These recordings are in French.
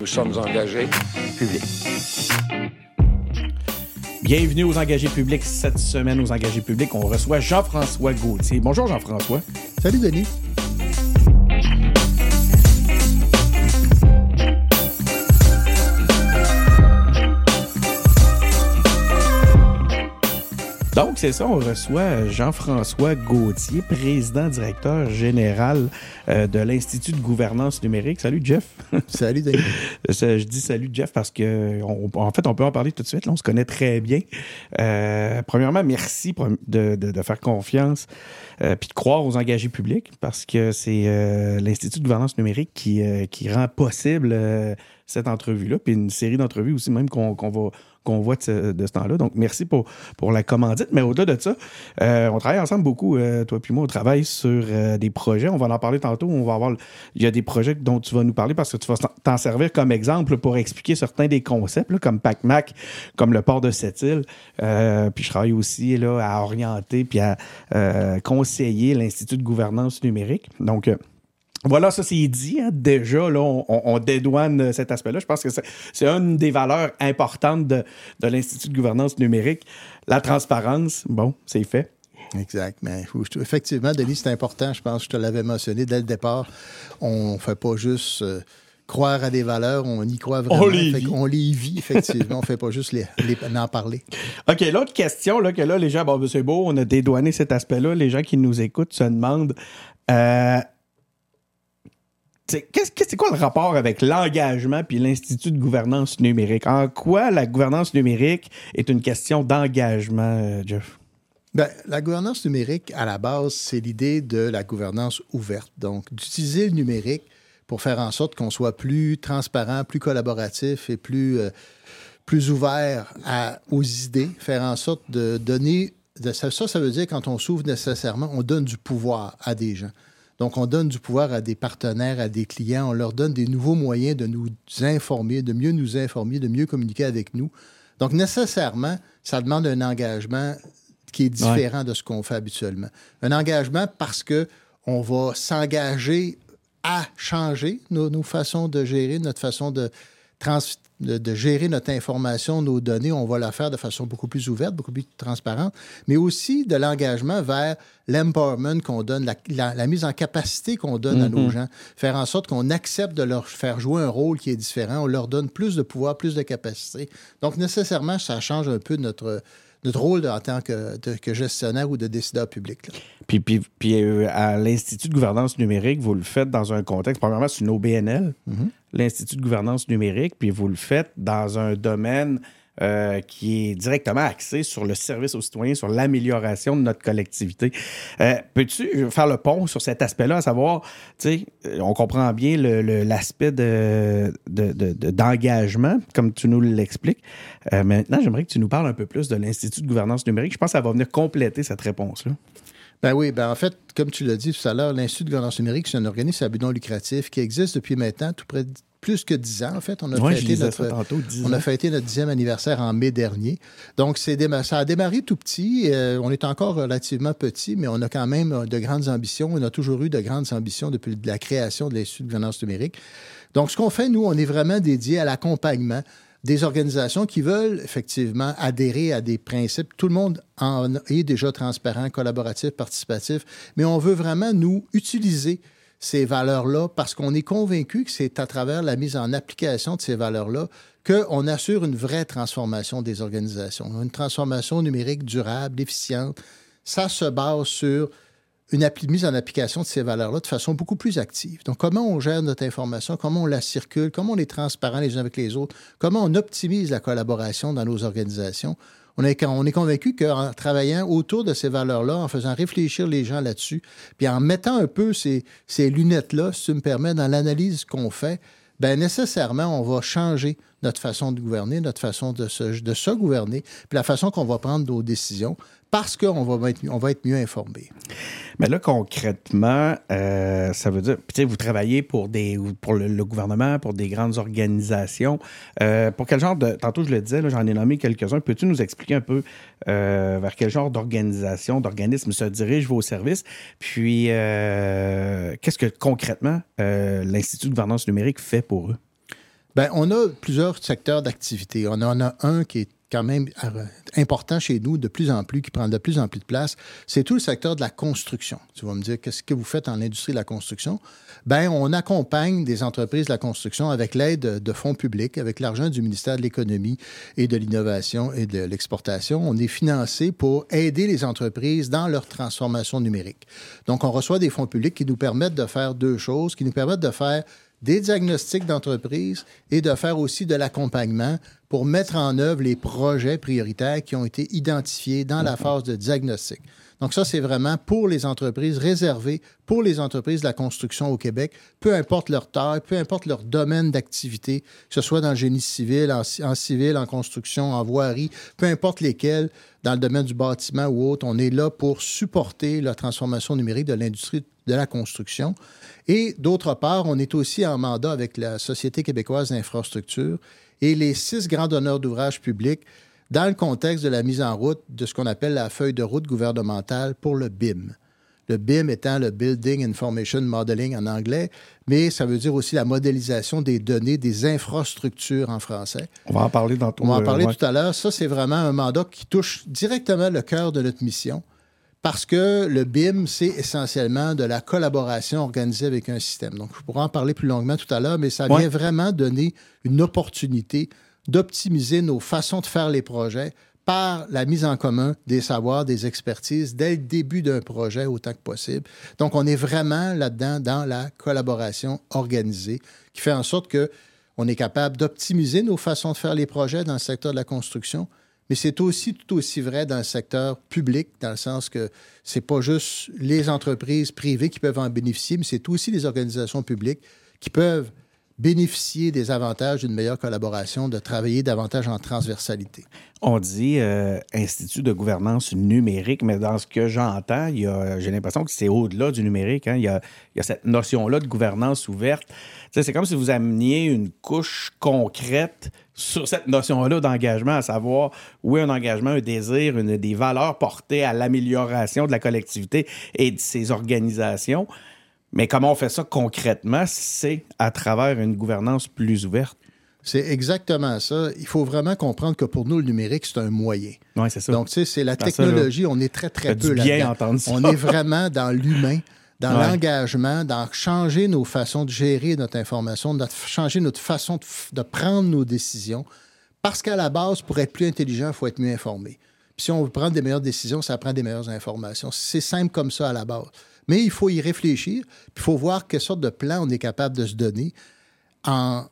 Nous sommes engagés publics. Bienvenue aux engagés publics. Cette semaine, aux engagés publics, on reçoit Jean-François Gauthier. Bonjour Jean-François. Salut Denis. C'est ça, on reçoit Jean-François Gauthier, président directeur général euh, de l'Institut de gouvernance numérique. Salut, Jeff. Salut, Denis. Je dis salut, Jeff, parce que, en fait, on peut en parler tout de suite. Là, on se connaît très bien. Euh, premièrement, merci de, de, faire confiance euh, puis de croire aux engagés publics, parce que c'est l'Institut de gouvernance numérique qui, qui rend possible cette entrevue-là, puis une série d'entrevues aussi, même qu'on va qu'on voit de ce, temps-là. Donc, merci pour, pour la commandite. Mais au-delà de ça, euh, on travaille ensemble beaucoup, euh, toi puis moi, on travaille sur euh, des projets. On va en parler tantôt. On va avoir, il y a des projets dont tu vas nous parler parce que tu vas t'en servir comme exemple pour expliquer certains des concepts, comme PacMac, comme le port de cette île. puis je travaille aussi là, à orienter puis à conseiller l'Institut de gouvernance numérique. Donc, voilà, ça c'est dit. Hein. Déjà, là, on, dédouane cet aspect-là. Je pense que c'est une des valeurs importantes de, l'Institut de gouvernance numérique. La transparence, bon, c'est fait. Exact. Mais effectivement, Denis, c'est important. Je pense que je te l'avais mentionné dès le départ. On ne fait pas juste euh, croire à des valeurs, on y croit vraiment. On les vit. on les vit, effectivement. on ne fait pas juste les, en parler. OK, l'autre question, là, que là, les gens, bon, ben, c'est beau, on a dédouané cet aspect-là. Les gens qui nous écoutent se demandent. Euh, c'est quoi le rapport avec l'engagement puis l'Institut de gouvernance numérique? En quoi la gouvernance numérique est une question d'engagement, euh, Jeff? Bien, la gouvernance numérique, à la base, c'est l'idée de la gouvernance ouverte. Donc, d'utiliser le numérique pour faire en sorte qu'on soit plus transparent, plus collaboratif et plus, euh, plus ouvert aux idées, faire en sorte de donner... ça, ça veut dire quand on s'ouvre nécessairement, on donne du pouvoir à des gens. Donc, on donne du pouvoir à des partenaires, à des clients, on leur donne des nouveaux moyens de nous informer, de mieux nous informer, de mieux communiquer avec nous. Donc, nécessairement, ça demande un engagement qui est différent de ce qu'on fait habituellement. Un engagement parce que on va s'engager à changer nos, nos, façons de gérer, notre façon de, trans, de, gérer notre information, nos données, on va la faire de façon beaucoup plus ouverte, beaucoup plus transparente, mais aussi de l'engagement vers l'empowerment qu'on donne, la, mise en capacité qu'on donne à nos mm-hmm. gens, faire en sorte qu'on accepte de leur faire jouer un rôle qui est différent, on leur donne plus de pouvoir, plus de capacité. Donc, nécessairement, ça change un peu notre notre rôle en tant que, gestionnaire ou de décideur public. Puis, puis, puis euh, à l'Institut de gouvernance numérique, vous le faites dans un contexte, premièrement, c'est une OBNL, mm-hmm. l'Institut de gouvernance numérique, puis vous le faites dans un domaine euh, qui est directement axé sur le service aux citoyens, sur l'amélioration de notre collectivité. Euh, peux-tu faire le pont sur cet aspect-là, à savoir, tu sais, euh, on comprend bien l'aspect de, d'engagement, comme tu nous l'expliques. maintenant, j'aimerais que tu nous parles un peu plus de l'Institut de gouvernance numérique. Je pense que ça va venir compléter cette réponse-là. Ben oui, ben en fait, comme tu l'as dit tout à l'heure, l'Institut de gouvernance numérique, c'est un organisme à but non lucratif qui existe depuis maintenant tout près de plus que dix ans, en fait. On a, fêté, notre, on a fêté notre dixième anniversaire en mai dernier. Donc, ça a démarré tout petit. Euh, on est encore relativement petit, mais on a quand même de grandes ambitions. On a toujours eu de grandes ambitions depuis la création de l'Institut de gouvernance numérique. Donc, ce qu'on fait, nous, on est vraiment dédié à l'accompagnement des organisations qui veulent effectivement adhérer à des principes. Tout le monde en est déjà transparent, collaboratif, participatif, mais on veut vraiment, nous, utiliser ces valeurs-là parce qu'on est convaincu que c'est à travers la mise en application de ces valeurs-là qu'on assure une vraie transformation des organisations, une transformation numérique durable, efficiente. Ça se base sur une mise en application de ces valeurs-là de façon beaucoup plus active. Donc, comment on gère notre information, comment on la circule, comment on est transparent les uns avec les autres, comment on optimise la collaboration dans nos organisations on est, on convaincu qu'en travaillant autour de ces valeurs-là, en faisant réfléchir les gens là-dessus, puis en mettant un peu ces, lunettes-là, si tu me permets, dans l'analyse qu'on fait, bien nécessairement, on va changer notre façon de gouverner, notre façon de se gouverner, puis la façon qu'on va prendre nos décisions parce qu'on va, être, on va être mieux informé. Mais là, concrètement, euh, ça veut dire, tu sais, vous travaillez pour, des, pour le, gouvernement, pour des grandes organisations. Euh, pour quel genre de. Tantôt, je le disais, j'en ai nommé quelques-uns. Peux-tu nous expliquer un peu euh, vers quel genre d'organisation, d'organisme se dirigent vos services? Puis, qu'est-ce que concrètement l'Institut de gouvernance numérique fait pour eux? Bien, on a plusieurs secteurs d'activité. On en a un qui est quand même euh, important chez nous de plus en plus, qui prend de plus en plus de place, c'est tout le secteur de la construction. Tu vas me dire, qu'est-ce que vous faites en industrie de la construction? Bien, on accompagne des entreprises de la construction avec l'aide de fonds publics, avec l'argent du ministère de l'Économie et de l'Innovation et de l'Exportation. On est financé pour aider les entreprises dans leur transformation numérique. Donc, on reçoit des fonds publics qui nous permettent de faire deux choses, qui nous permettent de faire des diagnostics d'entreprise et de faire aussi de l'accompagnement pour mettre en œuvre les projets prioritaires qui ont été identifiés dans la phase de diagnostic. Donc ça, c'est vraiment pour les entreprises, réservé pour les entreprises de la construction au Québec, peu importe leur taille, peu importe leur domaine d'activité, que ce soit dans le génie civil, en, en, civil, en construction, en voirie, peu importe lesquels, dans le domaine du bâtiment ou autre, on est là pour supporter la transformation numérique de l'industrie de la construction. Et d'autre part, on est aussi en mandat avec la Société québécoise d'infrastructure et les six grands donneurs d'ouvrages publics dans le contexte de la mise en route de ce qu'on appelle la feuille de route gouvernementale pour le BIM. Le BIM étant le Building Information Modeling en anglais, mais ça veut dire aussi la modélisation des données des infrastructures en français. On va en parler dans On va en parler tout à l'heure. Ça, c'est vraiment un mandat qui touche directement le cœur de notre mission parce que le BIM, c'est essentiellement de la collaboration organisée avec un système. Donc, je pourrais en parler plus longuement tout à l'heure, mais ça vient vraiment donner une opportunité d'optimiser nos façons de faire les projets par la mise en commun des savoirs, des expertises dès le début d'un projet autant que possible. Donc, on est vraiment là-dedans dans la collaboration organisée qui fait en sorte que on est capable d'optimiser nos façons de faire les projets dans le secteur de la construction, mais c'est aussi tout aussi vrai dans le secteur public, dans le sens que c'est pas juste les entreprises privées qui peuvent en bénéficier, mais c'est aussi les organisations publiques qui peuvent bénéficier des avantages d'une meilleure collaboration, de travailler davantage en transversalité. On dit euh, Institut de gouvernance numérique, mais dans ce que j'entends, j'ai l'impression que c'est au-delà du numérique. Hein. Il, y a, il, y a, cette notion-là de gouvernance ouverte. C'est comme si vous ameniez une couche concrète sur cette notion-là d'engagement, à savoir, oui, un engagement, un désir, une, des valeurs portées à l'amélioration de la collectivité et de ses organisations. Mais comment on fait ça concrètement? C'est à travers une gouvernance plus ouverte? C'est exactement ça. Il faut vraiment comprendre que pour nous, le numérique, c'est un moyen. Oui, c'est ça. Donc, tu sais, c'est la technologie, on est très, très peu là-dedans. On est vraiment dans l'humain, dans l'engagement, dans changer nos façons de gérer notre information, de changer notre façon de, prendre nos décisions. Parce qu'à la base, pour être plus intelligent, il faut être mieux informé. Puis si on veut prendre des meilleures décisions, ça prend des meilleures informations. C'est simple comme ça à la base. Mais il faut y réfléchir, puis il faut voir quelle sorte de plan on est capable de se donner en,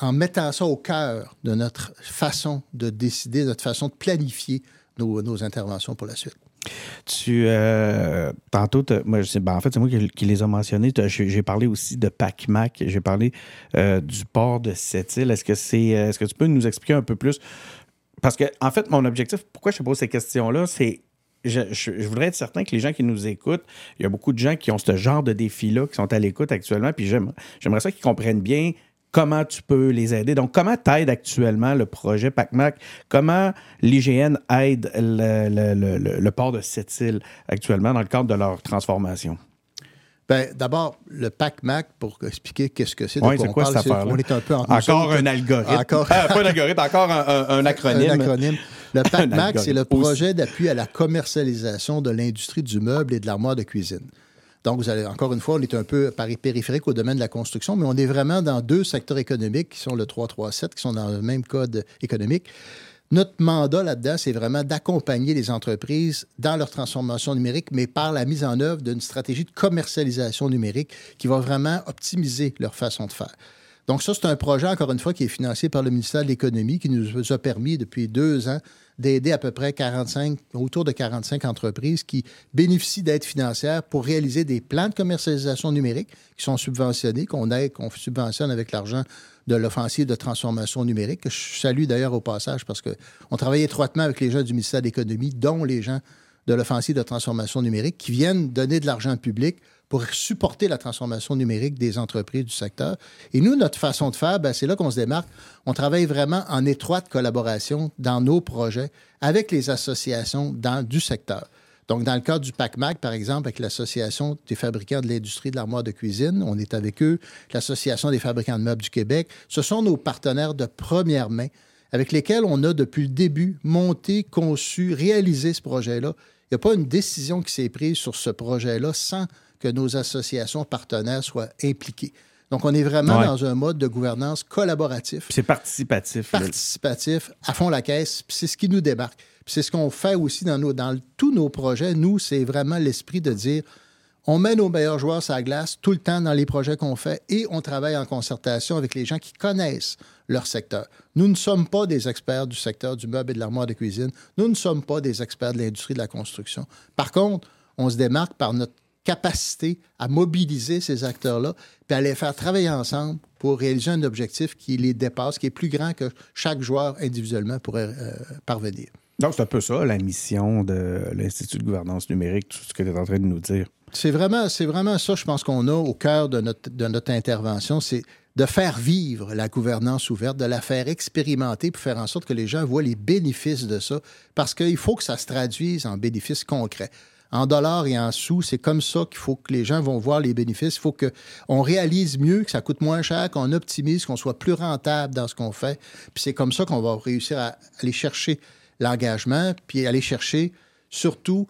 en mettant ça au cœur de notre façon de décider, notre façon de planifier nos, nos interventions pour la suite. Tu, euh, tantôt, moi, ben, en fait, c'est moi qui, les ai mentionnés. J'ai parlé aussi de PacMac, j'ai parlé euh, du port de cette île. Est-ce que, c'est, est-ce que tu peux nous expliquer un peu plus? Parce que, en fait, mon objectif, pourquoi je te pose ces questions-là, c'est je, voudrais être certain que les gens qui nous écoutent, il y a beaucoup de gens qui ont ce genre de défi-là, qui sont à l'écoute actuellement, puis j'aimerais ça qu'ils comprennent bien comment tu peux les aider? Donc, comment t'aide actuellement le projet PacMac? Comment l'IGN aide le, port de cette île actuellement dans le cadre de leur transformation? Bien, d'abord, le PAC-MAC, pour expliquer qu'est-ce que c'est. Oui, c'est quoi cette affaire On est un peu Encore un algorithme. Encore... Pas un algorithme, encore un, acronyme. un acronyme. Le PAC-MAC, c'est le projet d'appui à la commercialisation de l'industrie du meuble et de l'armoire de cuisine. Donc, vous allez, encore une fois, on est un peu périphérique au domaine de la construction, mais on est vraiment dans deux secteurs économiques qui sont le 337, qui sont dans le même code économique. Notre mandat là-dedans, c'est vraiment d'accompagner les entreprises dans leur transformation numérique, mais par la mise en œuvre d'une stratégie de commercialisation numérique qui va vraiment optimiser leur façon de faire. Donc ça, c'est un projet, encore une fois, qui est financé par le ministère de l'Économie, qui nous a permis depuis deux ans d'aider à peu près 45, autour de 45 entreprises qui bénéficient d'aides financières pour réaliser des plans de commercialisation numérique qui sont subventionnés, qu'on aide, qu'on subventionne avec l'argent de l'offensive de transformation numérique, que je salue d'ailleurs au passage parce qu'on travaille étroitement avec les gens du ministère de l'Économie, dont les gens de l'offensive de transformation numérique, qui viennent donner de l'argent public pour supporter la transformation numérique des entreprises du secteur. Et nous, notre façon de faire, ben, c'est là qu'on se démarque. On travaille vraiment en étroite collaboration dans nos projets avec les associations dans, du secteur. Donc, dans le cas du PACMAC, par exemple, avec l'Association des fabricants de l'industrie de l'armoire de cuisine, on est avec eux, l'Association des fabricants de meubles du Québec. Ce sont nos partenaires de première main avec lesquels on a depuis le début monté, conçu, réalisé ce projet-là. Il n'y a pas une décision qui s'est prise sur ce projet-là sans que nos associations partenaires soient impliquées. Donc, on est vraiment dans un mode de gouvernance collaboratif. C'est participatif. Participatif, à fond la caisse, c'est ce qui nous débarque. c'est ce qu'on fait aussi dans, nos, dans tous nos projets. Nous, c'est vraiment l'esprit de dire on met nos meilleurs joueurs sur la glace tout le temps dans les projets qu'on fait et on travaille en concertation avec les gens qui connaissent leur secteur. Nous ne sommes pas des experts du secteur du meuble et de l'armoire de cuisine. Nous ne sommes pas des experts de l'industrie de la construction. Par contre, on se démarque par notre capacité à mobiliser ces acteurs-là puis à les faire travailler ensemble pour réaliser un objectif qui les dépasse, qui est plus grand que chaque joueur individuellement pourrait euh, parvenir. Donc, c'est un peu ça, la mission de l'Institut de gouvernance numérique, tout ce que tu es en train de nous dire. C'est vraiment, c'est vraiment ça, je pense qu'on a au cœur de notre, de notre intervention, c'est de faire vivre la gouvernance ouverte, de la faire expérimenter pour faire en sorte que les gens voient les bénéfices de ça, parce qu'il faut que ça se traduise en bénéfices concrets. En dollars et en sous, c'est comme ça qu'il faut que les gens vont voir les bénéfices. Il faut qu'on réalise mieux, que ça coûte moins cher, qu'on optimise, qu'on soit plus rentable dans ce qu'on fait. Puis c'est comme ça qu'on va réussir à aller chercher l'engagement, puis aller chercher surtout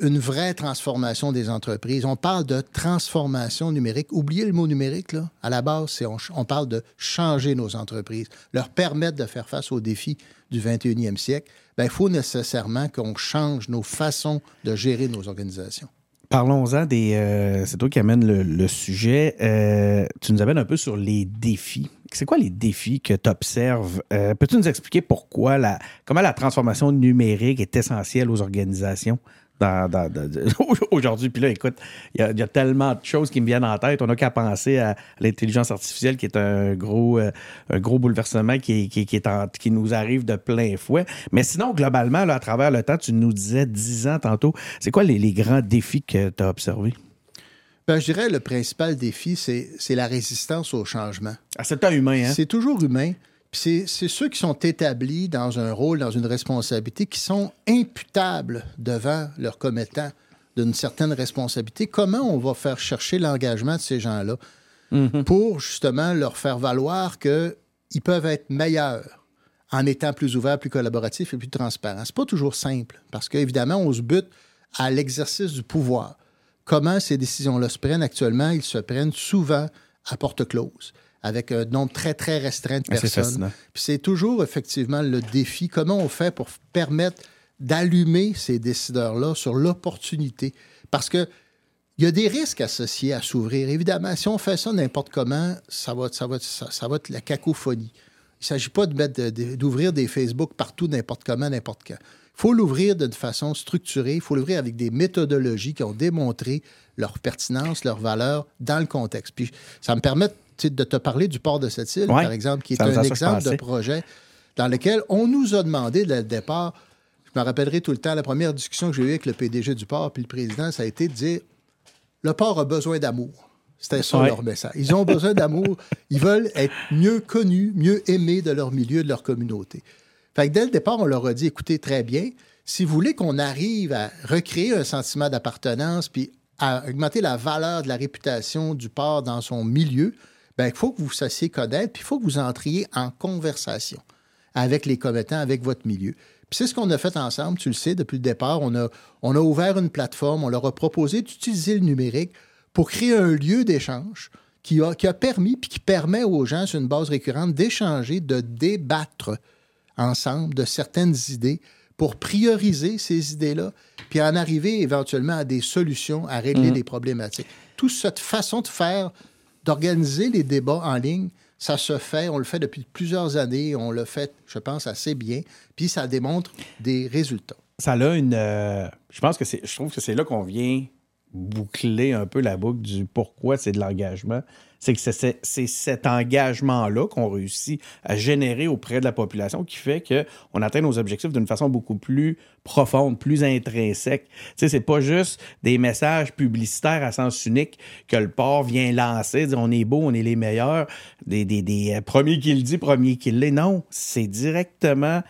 une vraie transformation des entreprises. On parle de transformation numérique. Oubliez le mot numérique, là. À la base, c'est on, parle de changer nos entreprises, leur permettre de faire face aux défis du 21e siècle. Bien, il faut nécessairement qu'on change nos façons de gérer nos organisations. Parlons-en des. Euh, c'est toi qui amènes le, sujet. Euh, tu nous amènes un peu sur les défis. C'est quoi les défis que tu observes? Euh, peux-tu nous expliquer pourquoi la, comment la transformation numérique est essentielle aux organisations? aujourd'hui. Puis là, écoute, il y, a tellement de choses qui me viennent en tête. On n'a qu'à penser à l'intelligence artificielle qui est un gros, euh, un gros bouleversement qui, qui, est qui nous arrive de plein fouet. Mais sinon, globalement, là, à travers le temps, tu nous disais 10 ans tantôt, c'est quoi les, grands défis que tu as observés? Ben, je dirais le principal défi, c'est la résistance au changement. Ah, c'est un humain, hein? C'est toujours humain c'est ceux qui sont établis dans un rôle, dans une responsabilité, qui sont imputables devant leurs commettants d'une certaine responsabilité. Comment on va faire chercher l'engagement de ces gens-là mm-hmm. pour justement leur faire valoir qu'ils peuvent être meilleurs en étant plus ouverts, plus collaboratifs et plus transparents? C'est pas toujours simple parce qu'évidemment, on se bute à l'exercice du pouvoir. Comment ces décisions-là se prennent actuellement? Ils se prennent souvent à porte close avec un nombre très, très restreint de personnes. Puis c'est toujours effectivement le défi. Comment on fait pour permettre d'allumer ces décideurs-là sur l'opportunité? Parce que il y a des risques associés à s'ouvrir. Évidemment, si on fait ça n'importe comment, ça va, ça, va, ça, va être la cacophonie. Il ne s'agit pas d'ouvrir des Facebook partout, n'importe comment, n'importe quand. Il faut l'ouvrir d'une façon structurée. Il faut l'ouvrir avec des méthodologies qui ont démontré leur pertinence, leur valeur dans le contexte. Puis ça me permet de te parler du port de cette île, par exemple, qui est un exemple de projet dans lequel on nous a demandé dès le départ, je me rappellerai tout le temps, la première discussion que j'ai eue avec le PDG du port puis le président, ça a été de dire le port a besoin d'amour. C'était ça leur message. Ils ont besoin d'amour. Ils veulent être mieux connus, mieux aimés de leur milieu, de leur communauté. Fait que dès le départ, on leur a dit écoutez, très bien, si vous voulez qu'on arrive à recréer un sentiment d'appartenance puis à augmenter la valeur de la réputation du port dans son milieu, ben, il faut que vous vous sachiez connaître, puis il faut que vous entriez en conversation avec les commettants, avec votre milieu. Puis c'est ce qu'on a fait ensemble, tu le sais, depuis le départ. On a, on a ouvert une plateforme, on leur a proposé d'utiliser le numérique pour créer un lieu d'échange qui a, qui a permis, puis qui permet aux gens, sur une base récurrente, d'échanger, de débattre ensemble de certaines idées pour prioriser ces idées-là, puis en arriver éventuellement à des solutions à régler mmh. des problématiques. Toute cette façon de faire d'organiser les débats en ligne, ça se fait, on le fait depuis plusieurs années, on le fait, je pense, assez bien, puis ça démontre des résultats. Ça a une. Euh, je pense que c'est. Je trouve que c'est là qu'on vient boucler un peu la boucle du pourquoi c'est de l'engagement c'est que c'est cet engagement-là qu'on réussit à générer auprès de la population qui fait qu'on atteint nos objectifs d'une façon beaucoup plus profonde, plus intrinsèque. Tu c'est pas juste des messages publicitaires à sens unique que le port vient lancer, dire on est beau, on est les meilleurs, des, des, des euh, premiers qui le dit, premiers qui l'est. Non, c'est directement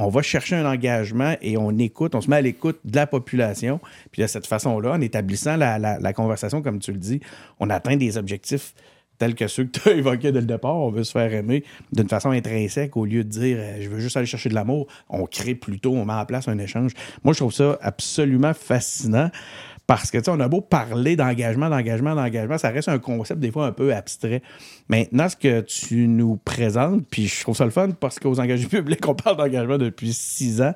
on va chercher un engagement et on écoute, on se met à l'écoute de la population. Puis de cette façon-là, en établissant la, conversation, comme tu le dis, on atteint des objectifs tels que ceux que tu as évoqués dès le départ. On veut se faire aimer d'une façon intrinsèque au lieu de dire euh, je veux juste aller chercher de l'amour. On crée plutôt, on met en place un échange. Moi, je trouve ça absolument fascinant. Parce que, tu sais, on a beau parler d'engagement, d'engagement, d'engagement, ça reste un concept des fois un peu abstrait. Maintenant, ce que tu nous présentes, puis je trouve ça le fun parce qu'aux engagés publics, on parle d'engagement depuis six ans,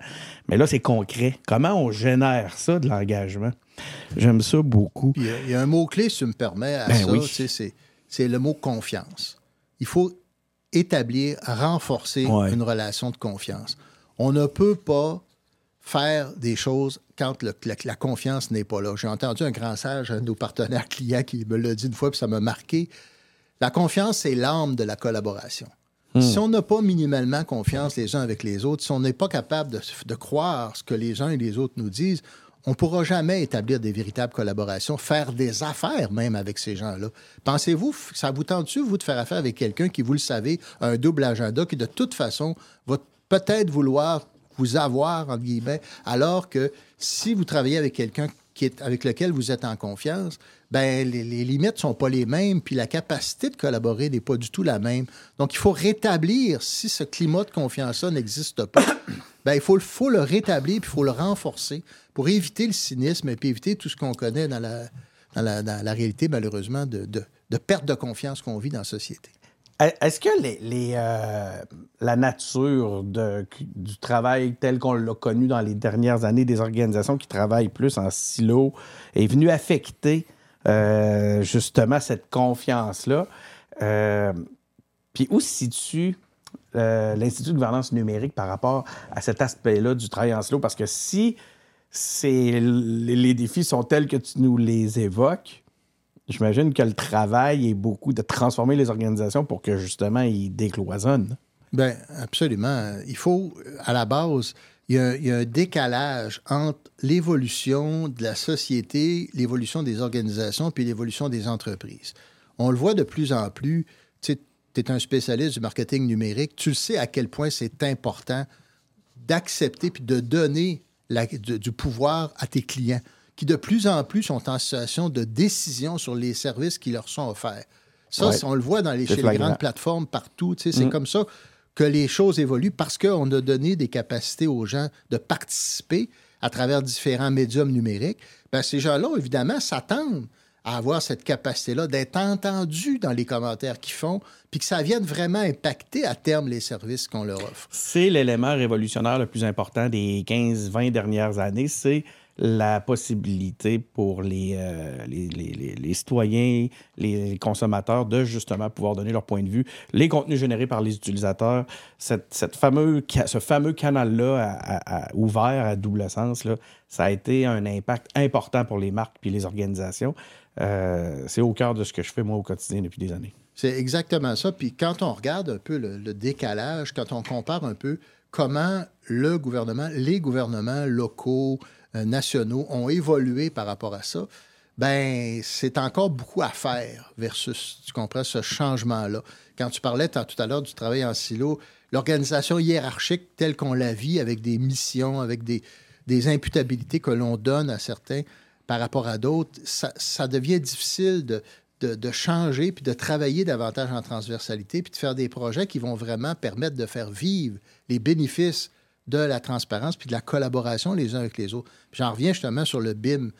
mais là, c'est concret. Comment on génère ça de l'engagement? J'aime ça beaucoup. Il y, a un mot-clé, si tu me permets, à ben ça, c'est le mot confiance. Il faut établir, renforcer une relation de confiance. On ne peut pas faire des choses quand la, confiance n'est pas là. J'ai entendu un grand sage, un de nos partenaires clients, qui me l'a dit une fois, puis ça m'a marqué. La confiance, c'est l'âme de la collaboration. Hmm. Si on n'a pas minimalement confiance les uns avec les autres, si on n'est pas capable de, de, croire ce que les uns et les autres nous disent, on ne pourra jamais établir des véritables collaborations, faire des affaires même avec ces gens-là. Pensez-vous, ça vous tente-tu, vous, de faire affaire avec quelqu'un qui, vous le savez, a un double agenda, qui de toute façon va peut-être vouloir vous avoir, alors que si vous travaillez avec quelqu'un avec lequel vous êtes en confiance, ben les, limites ne sont pas les mêmes, puis la capacité de collaborer n'est pas du tout la même. Donc, il faut rétablir, si ce climat de confiance-là n'existe pas, ben, il faut, faut le rétablir, puis il faut le renforcer pour éviter le cynisme et puis éviter tout ce qu'on connaît dans la, dans la, réalité, malheureusement, de, de, de perte de confiance qu'on vit dans la société. Est-ce que euh, la nature du travail tel qu'on l'a connu dans les dernières années des organisations qui travaillent plus en silo est venue affecter euh, justement cette confiance-là? Euh, puis où se situe l'Institut de gouvernance numérique par rapport à cet aspect-là du travail en silo? Parce que si les défis sont tels que tu nous les évoques, j'imagine que le travail est beaucoup de transformer les organisations pour que justement ils décloisonnent. Bien, absolument. Il faut, à la base, il y, a, un décalage entre l'évolution de la société, l'évolution des organisations, puis l'évolution des entreprises. On le voit de plus en plus. Tu es un spécialiste du marketing numérique. Tu sais à quel point c'est important d'accepter puis de donner du pouvoir à tes clients qui de plus en plus sont en situation de décision sur les services qui leur sont offerts. Ça, on le voit dans les, chez les grandes plateformes partout. C'est mm. comme ça que les choses évoluent parce qu'on a donné des capacités aux gens de participer à travers différents médiums numériques. Bien, ces gens-là, évidemment, s'attendent à avoir cette capacité-là d'être entendus dans les commentaires qu'ils font, puis que ça vienne vraiment impacter à terme les services qu'on leur offre. C'est l'élément révolutionnaire le plus important des 15-20 dernières années, c'est la possibilité pour les, euh, les, les, citoyens, les consommateurs de justement pouvoir donner leur point de vue, les contenus générés par les utilisateurs, cette, fameux, ce fameux canal-là ouvert à double sens, là, ça a été un impact important pour les marques puis les organisations. Euh, c'est au cœur de ce que je fais moi au quotidien depuis des années. C'est exactement ça. Puis quand on regarde un peu le, décalage, quand on compare un peu comment le gouvernement, les gouvernements locaux, nationaux ont évolué par rapport à ça, ben c'est encore beaucoup à faire versus, tu comprends, ce changement-là. Quand tu parlais tout à l'heure du travail en silo, l'organisation hiérarchique telle qu'on la vit, avec des missions, avec des, des imputabilités que l'on donne à certains par rapport à d'autres, ça, devient difficile de, de, changer puis de travailler davantage en transversalité puis de faire des projets qui vont vraiment permettre de faire vivre les bénéfices de la transparence puis de la collaboration les uns avec les autres. J'en reviens justement sur le BIM.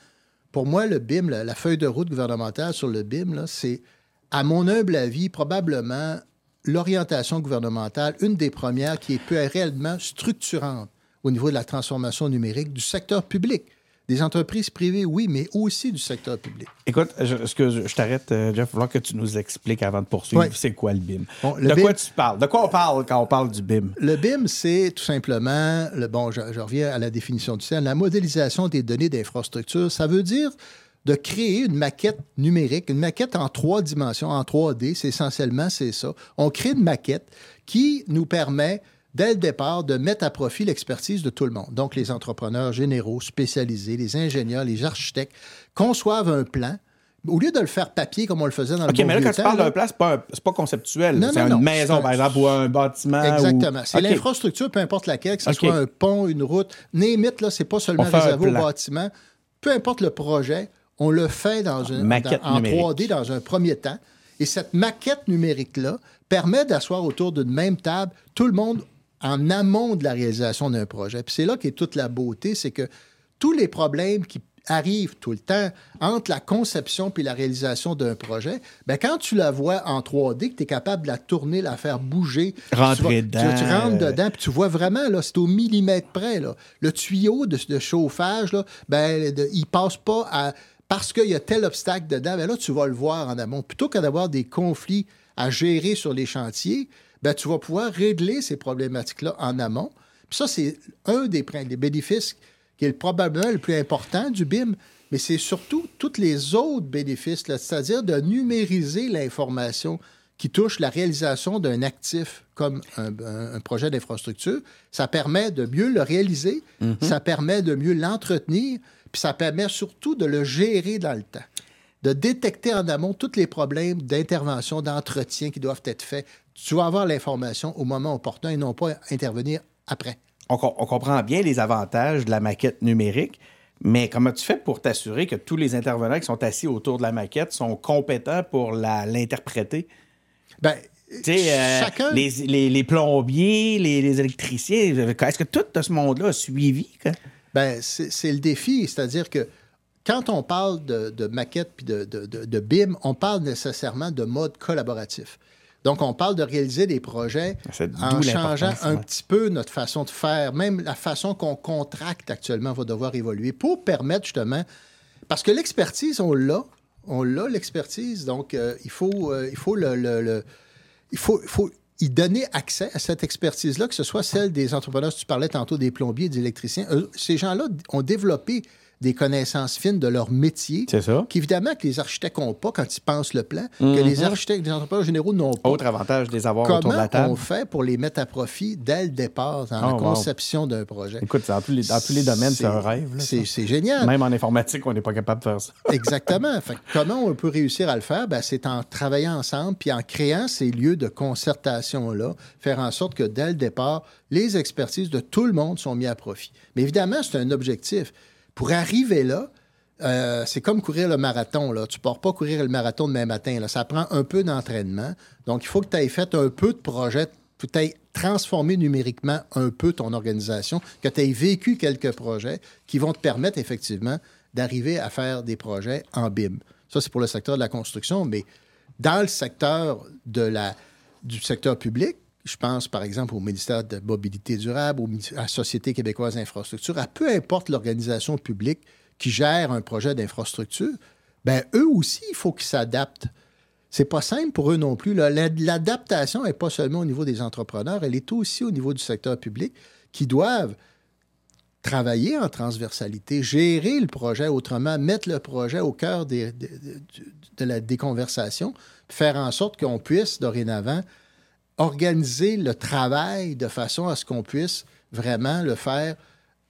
Pour moi, le BIM, la, feuille de route gouvernementale sur le BIM, c'est, à mon humble avis, probablement l'orientation gouvernementale, une des premières qui est réellement structurante au niveau de la transformation numérique du secteur public. Des entreprises privées, oui, mais aussi du secteur public. Écoute, que je, t'arrête, euh, Jeff, il va que tu nous expliques avant de poursuivre c'est quoi le BIM. de quoi tu parles? De quoi on parle quand on parle du BIM? Le BIM, c'est tout simplement, le, bon, je, reviens à la définition du CERN, la modélisation des données d'infrastructure. Ça veut dire de créer une maquette numérique, une maquette en trois dimensions, en 3D, c'est essentiellement c'est ça. On crée une maquette qui nous permet dès le départ, de mettre à profit l'expertise de tout le monde. Donc, les entrepreneurs généraux, spécialisés, les ingénieurs, les architectes conçoivent un plan, au lieu de le faire papier comme on le faisait dans le OK, mais là, quand tu parles d'un plan, c'est pas, pas conceptuel. C'est une maison, par exemple, ou un bâtiment. Exactement. C'est l'infrastructure, peu importe laquelle, que ce soit un pont, une route. Némite, là, c'est pas seulement réservé au bâtiment. Peu importe le projet, on le fait dans une, en 3D dans un premier temps. Et cette maquette numérique-là permet d'asseoir autour d'une même table tout le monde en amont de la réalisation d'un projet. Puis c'est là qu'est toute la beauté, c'est que tous les problèmes qui arrive tout le temps entre la conception puis la réalisation d'un projet, ben quand tu la vois en 3D, que tu es capable de la tourner, la faire bouger, Rentrer dedans. Tu, rentres dedans, puis tu vois vraiment, là, c'est au millimètre près. Là. Le tuyau de, chauffage, là, ben, il passe pas à... Parce qu'il y a tel obstacle dedans, ben là, tu vas le voir en amont. Plutôt que d'avoir des conflits à gérer sur les chantiers, ben, tu vas pouvoir régler ces problématiques-là en amont. Puis ça, c'est un des, des bénéfices qui est probablement le plus important du BIM, mais c'est surtout tous les autres bénéfices, c'est-à-dire de numériser l'information qui touche la réalisation d'un actif comme un, projet d'infrastructure. Ça permet de mieux le réaliser, mhm. ça permet de mieux l'entretenir, puis ça permet surtout de le gérer dans le temps, de détecter en amont tous les problèmes d'intervention, d'entretien qui doivent être faits. Tu vas avoir l'information au moment opportun et non pas intervenir après on, comprend bien les avantages de la maquette numérique, mais comment tu fais pour t'assurer que tous les intervenants qui sont assis autour de la maquette sont compétents pour l'interpréter? Ben, euh, chacun... les, les, plombiers, les, électriciens, est-ce que tout ce monde-là a suivi? Ben, c'est le défi, c'est-à-dire que quand on parle de, maquette puis de, de, BIM, on parle nécessairement de mode collaboratif. Donc, on parle de réaliser des projets en changeant un petit peu notre façon de faire. Même la façon qu'on contracte actuellement va devoir évoluer pour permettre justement... Parce que l'expertise, on l'a. On l'a, l'expertise. Donc, euh, il faut, euh, il faut le, il faut, faut y donner accès à cette expertise-là, que ce soit celle des entrepreneurs, tu parlais tantôt des plombiers, des électriciens. ces gens-là ont développé des connaissances fines de leur métier. C'est ça. Qu'évidemment que les architectes n'ont pas quand ils pensent le plan, que les mhm. architectes, les entrepreneurs généraux n'ont pas. Autre avantage de les avoir autour de la table. Comment on fait pour les mettre à profit dès le départ dans la oh, conception d'un projet? Écoute, dans tous les, dans tous les domaines, c'est un rêve. C'est génial. Même en informatique, on n'est pas capable de faire ça. Exactement. Fait, comment on peut réussir à le faire? Ben, c'est en travaillant ensemble, puis en créant ces lieux de concertation-là, faire en sorte que dès le départ, les expertises de tout le monde sont mises à profit. Mais évidemment, c'est un objectif. Pour arriver là, euh, c'est comme courir le marathon. Là. Tu ne pars pas courir le marathon demain matin. Ça prend un peu d'entraînement. Donc, il faut que tu aies fait un peu de projet, que tu aies transformé numériquement un peu ton organisation, que tu aies vécu quelques projets qui vont te permettre effectivement d'arriver à faire des projets en BIM. Ça, c'est pour le secteur de la construction, mais dans le secteur du secteur public, je pense par exemple au ministère de Mobilité durable, à la Société québécoise d'infrastructure, à peu importe l'organisation publique qui gère un projet d'infrastructure, ben eux aussi, il faut qu'ils s'adaptent. C'est pas simple pour eux non plus. L'adaptation n'est pas seulement au niveau des entrepreneurs, elle est aussi au niveau du secteur public qui doivent travailler en transversalité, gérer le projet autrement, mettre le projet au cœur de, de la déconversation, faire en sorte qu'on puisse dorénavant organiser le travail de façon à ce qu'on puisse vraiment le faire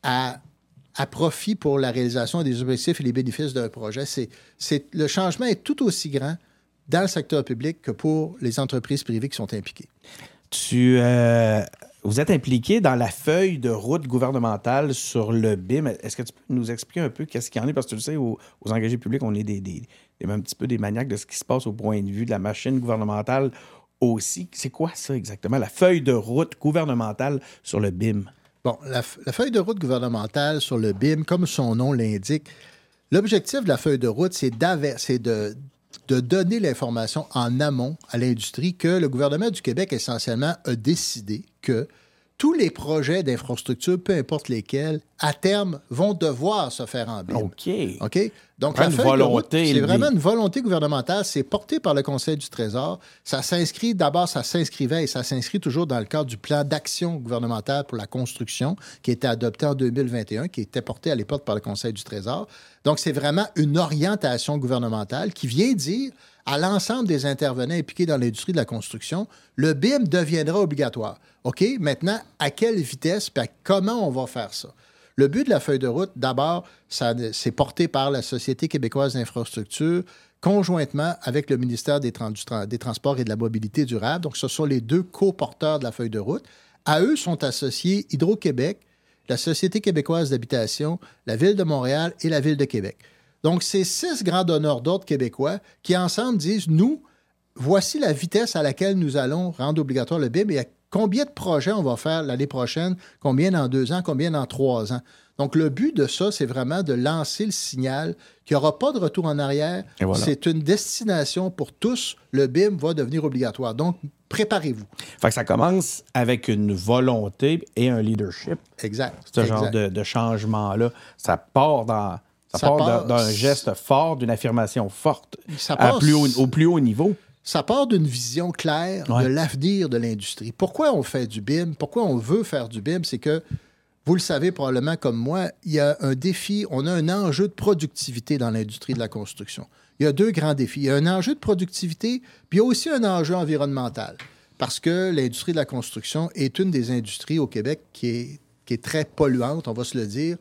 à, profit pour la réalisation des objectifs et les bénéfices d'un projet. C'est, le changement est tout aussi grand dans le secteur public que pour les entreprises privées qui sont impliquées. Tu, euh, vous êtes impliqué dans la feuille de route gouvernementale sur le BIM. Est-ce que tu peux nous expliquer un peu qu'est-ce qu'il y en est? Parce que tu le sais, aux, engagés publics, on est des, des, un petit peu des maniaques de ce qui se passe au point de vue de la machine gouvernementale C'est quoi ça exactement, la feuille de route gouvernementale sur le BIM? Bon, la, feuille de route gouvernementale sur le BIM, comme son nom l'indique, l'objectif de la feuille de route, c'est de donner l'information en amont à l'industrie que le gouvernement du Québec, essentiellement, a décidé que tous les projets d'infrastructure, peu importe lesquels, à terme, vont devoir se faire en BIM. OK. OK? Donc, la volonté. C'est vraiment une volonté gouvernementale. C'est porté par le Conseil du Trésor. Ça s'inscrit, d'abord, ça s'inscrivait et ça s'inscrit toujours dans le cadre du plan d'action gouvernementale pour la construction qui a été adopté en 2021, qui était porté à l'époque par le Conseil du Trésor. Donc, c'est vraiment une orientation gouvernementale qui vient dire à l'ensemble des intervenants impliqués dans l'industrie de la construction, le BIM deviendra obligatoire. OK, maintenant, à quelle vitesse et comment on va faire ça? Le but de la feuille de route, d'abord, c'est porté par la Société québécoise d'infrastructure conjointement avec le ministère des, des, Transports et de la Mobilité durable. Donc, ce sont les deux co-porteurs de la feuille de route. À eux sont associés Hydro-Québec, la Société québécoise d'habitation, la Ville de Montréal et la Ville de Québec. Donc, c'est six grands donneurs d'ordre québécois qui, ensemble, disent, nous, voici la vitesse à laquelle nous allons rendre obligatoire le BIM et à combien de projets on va faire l'année prochaine, combien dans deux ans, combien dans trois ans. Donc, le but de ça, c'est vraiment de lancer le signal qu'il n'y aura pas de retour en arrière. C'est une destination pour tous. Le BIM va devenir obligatoire. Donc, préparez-vous. Fait que ça commence avec une volonté et un leadership. Exact. Ce genre de, changement-là. Ça part dans. Ça, part, d'un geste fort, d'une affirmation forte au plus haut niveau. Ça part d'une vision claire de l'avenir de l'industrie. Pourquoi on fait du BIM? Pourquoi on veut faire du BIM? C'est que vous le savez probablement comme moi, il y a un défi, on a un enjeu de productivité dans l'industrie de la construction. Il y a deux grands défis. Il y a un enjeu de productivité, puis il y a aussi un enjeu environnemental. Parce que l'industrie de la construction est une des industries au Québec qui est, qui est très polluante, on va se le dire.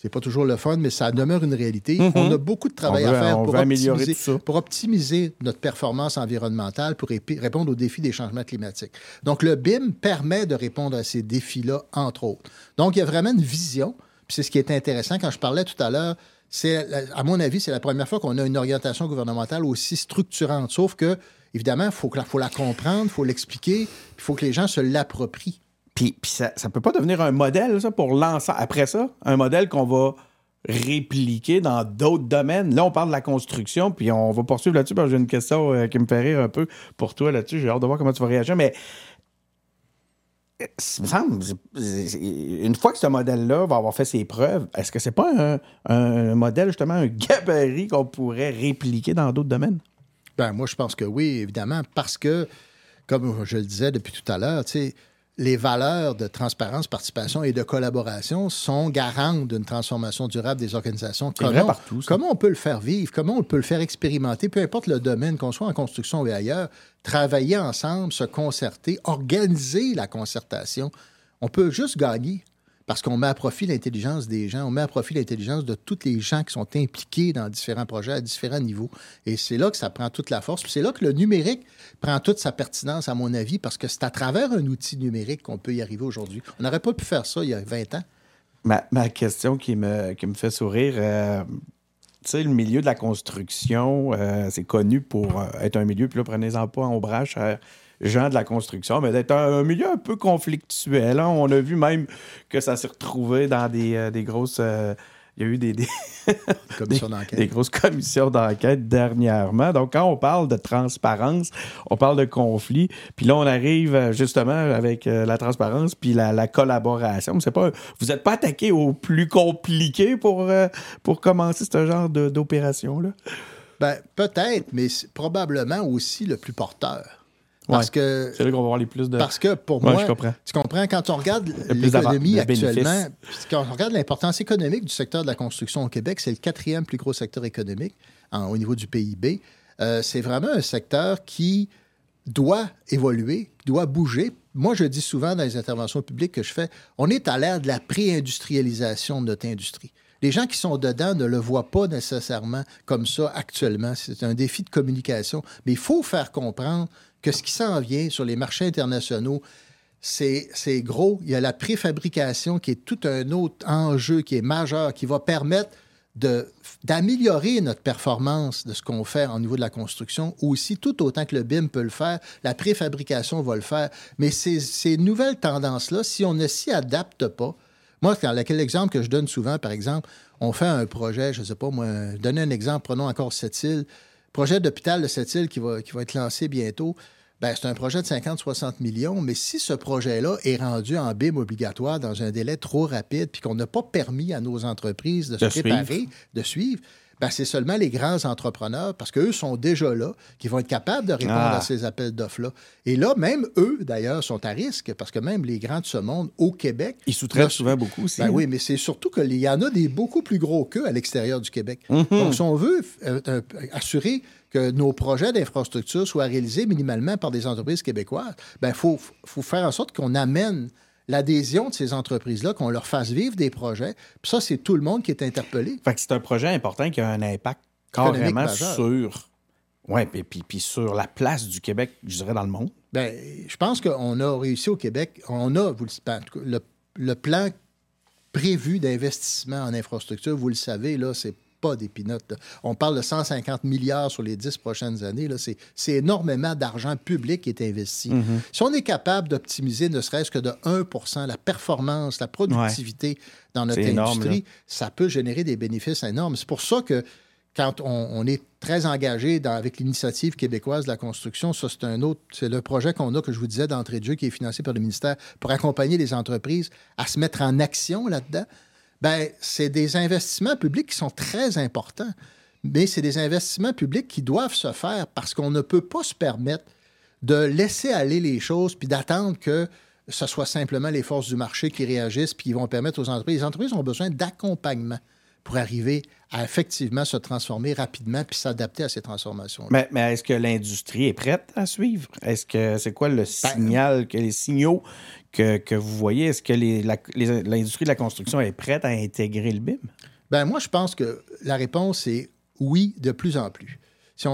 C'est pas toujours le fun, mais ça demeure une réalité. Mm-hmm. On a beaucoup de travail à faire pour optimiser, pour optimiser, notre performance environnementale, pour répondre aux défis des changements climatiques. Donc, le BIM permet de répondre à ces défis-là, entre autres. Donc, il y a vraiment une vision. Puis c'est ce qui est intéressant. Quand je parlais tout à l'heure, c'est, à mon avis, c'est la première fois qu'on a une orientation gouvernementale aussi structurante. Sauf que, évidemment, il faut, faut la comprendre, il faut l'expliquer, il faut que les gens se l'approprient. Puis, ça ne peut pas devenir un modèle, ça, pour lancer, après ça, un modèle qu'on va répliquer dans d'autres domaines. Là, on parle de la construction, puis on va poursuivre là-dessus, parce que j'ai une question euh, qui me fait rire un peu pour toi là-dessus. J'ai hâte de voir comment tu vas réagir, mais euh, il me semble, une fois que ce modèle-là va avoir fait ses preuves, est-ce que c'est pas un, modèle, justement, un gabarit qu'on pourrait répliquer dans d'autres domaines? Ben, moi, je pense que oui, évidemment, parce que, comme je le disais depuis tout à l'heure, tu sais, les valeurs de transparence, participation et de collaboration sont garantes d'une transformation durable des organisations. Comment, partout, comment on peut le faire vivre? Comment on peut le faire expérimenter? Peu importe le domaine, qu'on soit en construction ou ailleurs, travailler ensemble, se concerter, organiser la concertation. On peut juste gagner parce qu'on met à profit l'intelligence des gens, on met à profit l'intelligence de tous les gens qui sont impliqués dans différents projets à différents niveaux. Et c'est là que ça prend toute la force. c'est là que le numérique prend toute sa pertinence, à mon avis, parce que c'est à travers un outil numérique qu'on peut y arriver aujourd'hui. On n'aurait pas pu faire ça il y a 20 ans. Ma, question qui me, qui me fait sourire, euh, tu sais, le milieu de la construction, euh, c'est connu pour euh, être un milieu, puis là, prenez-en pas en ombrage, gens de la construction, mais d'être un, milieu un peu conflictuel. Hein. On a vu même que ça s'est retrouvé dans des, euh, grosses. Euh, il y a eu des, des, grosses commissions d'enquête dernièrement. Donc, quand on parle de transparence, on parle de conflit. Puis là, on arrive euh, justement avec la transparence puis la, collaboration. C'est pas, vous n'êtes pas attaqué au plus compliqué pour, pour commencer ce genre d'opération-là? Ben, peut-être, mais probablement aussi le plus porteur. Parce que. C'est là qu'on va voir les plus de. Parce que pour moi, tu comprends, quand on regarde l'économie actuellement, quand on regarde l'importance économique du secteur de la construction au Québec, c'est le quatrième plus gros secteur économique au niveau du PIB. Euh, c'est vraiment un secteur qui doit évoluer, doit bouger. Moi, je dis souvent dans les interventions publiques que je fais, on est à l'ère de la pré-industrialisation de notre industrie. Les gens qui sont dedans ne le voient pas nécessairement comme ça actuellement. C'est un défi de communication. Mais il faut faire comprendre que ce qui s'en vient sur les marchés internationaux, c'est gros. Il y a la préfabrication qui est tout un autre enjeu qui est majeur, qui va permettre d'améliorer notre performance de ce qu'on fait au niveau de la construction, aussi tout autant que le BIM peut le faire, la préfabrication va le faire. Mais ces, nouvelles tendances-là, si on ne s'y adapte pas, moi, quel exemple que je donne souvent, par exemple, on fait un projet, je ne sais pas, moi, donner un exemple, prenons encore cette île, projet d'hôpital de cette île qui va, qui va être lancé bientôt. Ben, c'est un projet de 50-60 millions, mais si ce projet-là est rendu en BIM obligatoire dans un délai trop rapide, puis qu'on n'a pas permis à nos entreprises de, se préparer, de suivre, c'est seulement les grands entrepreneurs, parce qu'eux sont déjà là, qui vont être capables de répondre à ah. ces appels d'offres-là. Et là, même eux, d'ailleurs, sont à risque, parce que même les grands de ce monde au Québec. Ils sous-traitent souvent beaucoup aussi. Ben hein. oui, mais c'est surtout qu'il y en a des beaucoup plus gros qu'eux à l'extérieur du Québec. Mhm. Donc, si on veut euh, euh, assurer que nos projets d'infrastructure soient réalisés minimalement par des entreprises québécoises, il ben, faut, faut faire en sorte qu'on amène l'adhésion de ces entreprises-là, qu'on leur fasse vivre des projets. Puis ça, c'est tout le monde qui est interpellé. Fait que c'est un projet important qui a un impact carrément sur. Oui, puis, puis, puis, sur la place du Québec, je dirais, dans le monde. Bien, je pense qu'on a réussi au Québec. On a, vous le, le plan prévu d'investissement en infrastructure, vous le savez, là, c'est pas des pinottes. On parle de 150 milliards sur les 10 prochaines années. C'est énormément d'argent public qui est investi. Mm-hmm. Si on est capable d'optimiser ne serait-ce que de 1% la performance, la productivité dans notre industrie, ça peut générer des bénéfices énormes. C'est pour ça que quand on, est très engagé avec l'initiative québécoise de la construction, ça, c'est un autre, c'est le projet qu'on a, que je vous disais, d'entrée de jeu, qui est financé par le ministère pour accompagner les entreprises à se mettre en action là-dedans ben, c'est des investissements publics qui sont très importants, mais c'est des investissements publics qui doivent se faire parce qu'on ne peut pas se permettre de laisser aller les choses puis d'attendre que ce soit simplement les forces du marché qui réagissent puis qui vont permettre aux entreprises. Les entreprises ont besoin d'accompagnement pour arriver à effectivement se transformer rapidement puis s'adapter à ces transformations. Mais, mais est-ce que l'industrie est prête à suivre? Est-ce que c'est quoi le ben, signal, que les signaux que, vous voyez? Est-ce que l'industrie de la construction est prête à intégrer le BIM? Ben moi, je pense que la réponse est oui, de plus en plus. Si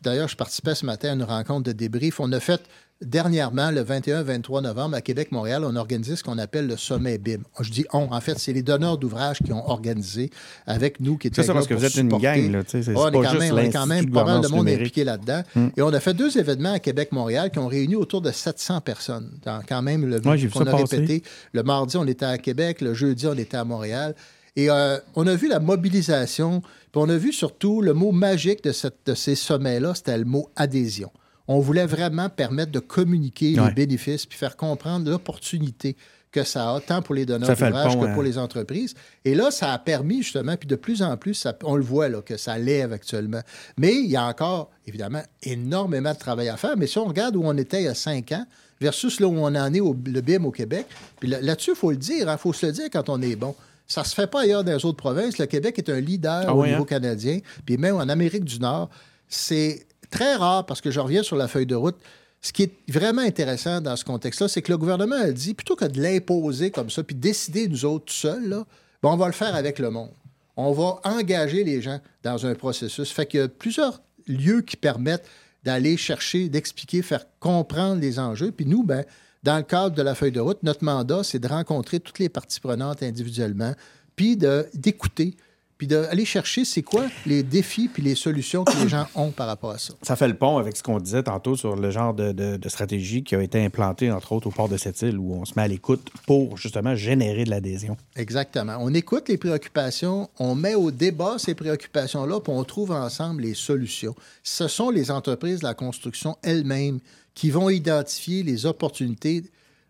D'ailleurs, je participais ce matin à une rencontre de débrief. On a fait Dernièrement, le 21-23 novembre, à Québec-Montréal, on a organisé ce qu'on appelle le sommet BIM. Je dis on, en fait, c'est les donneurs d'ouvrages qui ont organisé avec nous. qui C'est ça, parce que vous êtes une gang, là. C'est on, est quand même, on est quand même pas mal de monde impliqué là-dedans. Hmm. Et on a fait deux événements à Québec-Montréal qui ont réuni autour de 700 personnes. Dans, quand même, le a répété. Le mardi, on était à Québec. Le jeudi, on était à Montréal. Et euh, on a vu la mobilisation, puis on a vu surtout le mot magique de, cette, de ces sommets-là, c'était le mot adhésion on voulait vraiment permettre de communiquer les bénéfices puis faire comprendre l'opportunité que ça a, tant pour les donneurs d'ouvrage que pour hein. les entreprises. Et là, ça a permis justement, puis de plus en plus, on le voit là, que ça lève actuellement. Mais il y a encore, évidemment, énormément de travail à faire. Mais si on regarde où on était il y a cinq ans versus là où on en est au, le BIM au Québec, puis là-dessus, il faut le dire, il hein, faut se le dire quand on est bon. Ça se fait pas ailleurs dans les autres provinces. Le Québec est un leader ah au niveau hein? canadien, puis même en Amérique du Nord. C'est très rare, parce que je reviens sur la feuille de route, ce qui est vraiment intéressant dans ce contexte-là, c'est que le gouvernement a dit, plutôt que de l'imposer comme ça, puis décider nous autres seuls, là, ben, on va le faire avec le monde. On va engager les gens dans un processus. Fait qu'il y a plusieurs lieux qui permettent d'aller chercher, d'expliquer, faire comprendre les enjeux. Puis nous, ben, dans le cadre de la feuille de route, notre mandat, c'est de rencontrer toutes les parties prenantes individuellement, puis d'écouter puis d'aller chercher c'est quoi les défis puis les solutions que les gens ont par rapport à ça. Ça fait le pont avec ce qu'on disait tantôt sur le genre de, stratégie qui a été implantée, entre autres, au port de cette île, où on se met à l'écoute pour justement générer de l'adhésion. Exactement. On écoute les préoccupations, on met au débat ces préoccupations-là, puis on trouve ensemble les solutions. Ce sont les entreprises de la construction elles-mêmes qui vont identifier les opportunités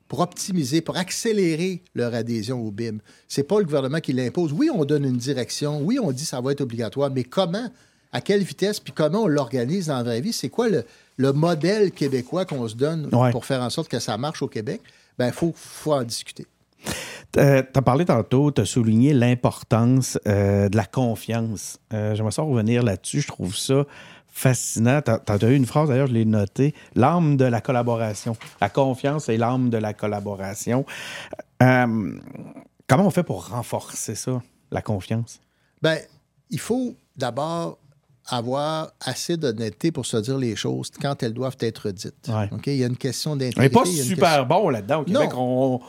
pour optimiser, pour accélérer leur adhésion au BIM. C'est pas le gouvernement qui l'impose. Oui, on donne une direction. Oui, on dit que ça va être obligatoire. Mais comment, à quelle vitesse, puis comment on l'organise dans la vraie vie? C'est quoi le, modèle québécois qu'on se donne pour faire en sorte que ça marche au Québec? Ben, il faut, faut en discuter. Euh, tu as parlé tantôt, tu as souligné l'importance euh, de la confiance. Euh, j'aimerais ça revenir là-dessus. Je trouve ça fascinant. Tu as, eu une phrase, d'ailleurs, je l'ai notée, l'âme de la collaboration. La confiance est l'âme de la collaboration. Euh, comment on fait pour renforcer ça, la confiance? Bien, il faut d'abord avoir assez d'honnêteté pour se dire les choses quand elles doivent être dites. Il y a une question d'intégrité. On n'est pas super bon là-dedans au Québec. On,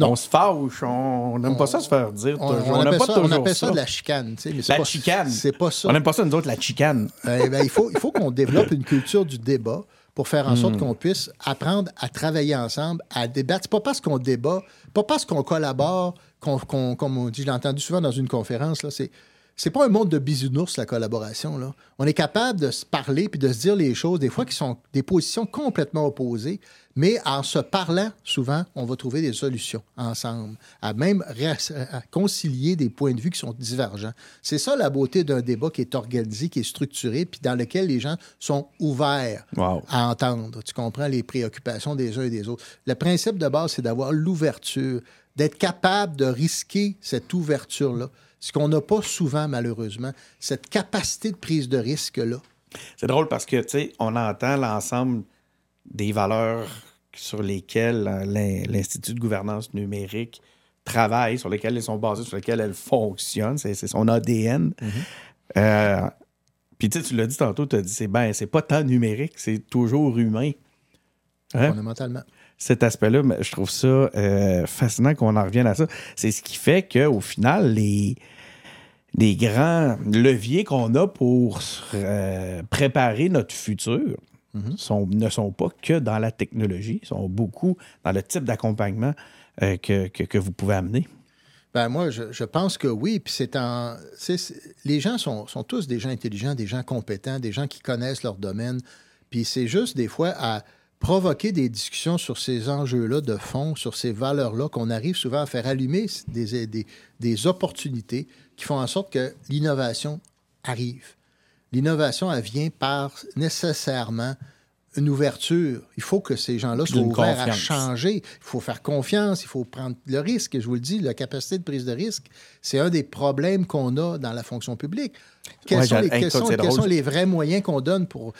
on se fâche, on n'aime pas ça se faire dire. On, on, appelle, ça, on appelle ça, de la chicane. la chicane. C'est pas ça. On n'aime pas ça, nous autres, la chicane. Eh ben, il faut, il faut qu'on développe une culture du débat pour faire en sorte hmm. qu'on puisse apprendre à travailler ensemble, à débattre. C'est pas parce qu'on débat, pas parce qu'on collabore, qu'on, comme on dit, je l'ai entendu souvent dans une conférence, là, c'est c'est pas un monde de bisounours, la collaboration. Là. On est capable de se parler puis de se dire les choses, des fois qui sont des positions complètement opposées, mais en se parlant, souvent, on va trouver des solutions ensemble, à même concilier des points de vue qui sont divergents. C'est ça la beauté d'un débat qui est organisé, qui est structuré, puis dans lequel les gens sont ouverts à entendre. Tu comprends les préoccupations des uns et des autres. Le principe de base, c'est d'avoir l'ouverture, d'être capable de risquer cette ouverture-là ce qu'on n'a pas souvent, malheureusement, cette capacité de prise de risque-là. C'est drôle parce que, tu sais, on entend l'ensemble des valeurs sur lesquelles l'Institut de gouvernance numérique travaille, sur lesquelles elles sont basées, sur lesquelles elles fonctionnent. C'est son ADN. Mm-hmm. Euh, puis tu l'as dit tantôt, tu as dit, c'est ben, c'est pas tant numérique, c'est toujours humain. Hein? Fondamentalement. Cet aspect-là, je trouve ça euh, fascinant qu'on en revienne à ça. C'est ce qui fait qu'au final, les, les grands leviers qu'on a pour euh, préparer notre futur mhm. sont, ne sont pas que dans la technologie, sont beaucoup dans le type d'accompagnement euh, que, que, vous pouvez amener. Ben moi, je, je, pense que oui. Puis c'est en. les gens sont, sont, tous des gens intelligents, des gens compétents, des gens qui connaissent leur domaine. Puis c'est juste des fois à provoquer des discussions sur ces enjeux-là de fond, sur ces valeurs-là, qu'on arrive souvent à faire allumer des, des, des, opportunités qui font en sorte que l'innovation arrive. L'innovation, elle vient par nécessairement une ouverture. Il faut que ces gens-là soient ouverts à changer. Il faut faire confiance, il faut prendre le risque. Je vous le dis, la capacité de prise de risque, c'est un des problèmes qu'on a dans la fonction publique. Quels, sont, les, vrais moyens qu'on donne pour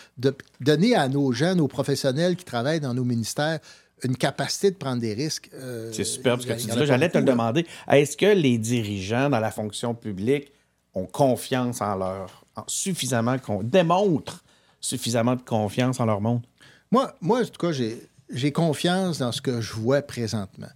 donner à nos jeunes, aux professionnels qui travaillent dans nos ministères, une capacité de prendre des risques. Euh, c'est super ce que tu dis. J'allais te le demander. Est-ce que les dirigeants dans la fonction publique ont confiance en leur. suffisamment qu'on démontre suffisamment de confiance en leur monde? Moi, moi en tout cas, j'ai confiance dans ce que je vois présentement.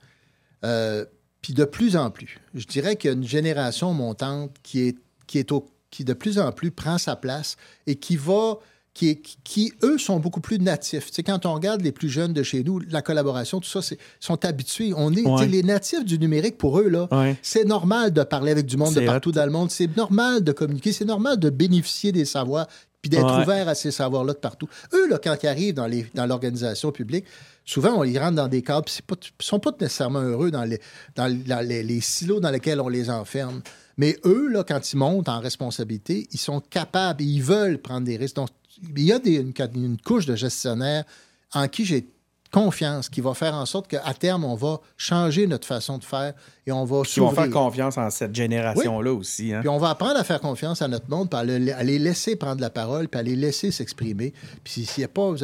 Euh, puis de plus en plus. Je dirais qu'il y a une génération montante qui est, qui est au, qui de plus en plus prend sa place et qui va qui, qui, eux, sont beaucoup plus natifs. Tu quand on regarde les plus jeunes de chez nous, la collaboration, tout ça, sont habitués. On est les natifs du numérique pour eux, là. C'est normal de parler avec du monde de partout dans le monde. C'est normal de communiquer. C'est normal de bénéficier des savoirs puis d'être ouvert à ces savoirs-là de partout. Eux, là, quand ils arrivent dans, les, dans l'organisation publique, souvent, on les rentre dans des cadres, ils ne sont pas nécessairement heureux dans, les, dans les, silos dans lesquels on les enferme. Mais eux, là, quand ils montent en responsabilité, ils sont capables, ils veulent prendre des risques. Donc, il y a des, une, une couche de gestionnaires en qui j'ai confiance qui va faire en sorte qu'à terme, on va changer notre façon de faire et on va Qui vont faire confiance en cette génération-là aussi. Hein. Puis on va apprendre à faire confiance à notre monde, puis à, les laisser prendre la parole, puis à les laisser s'exprimer. Puis c'est pas,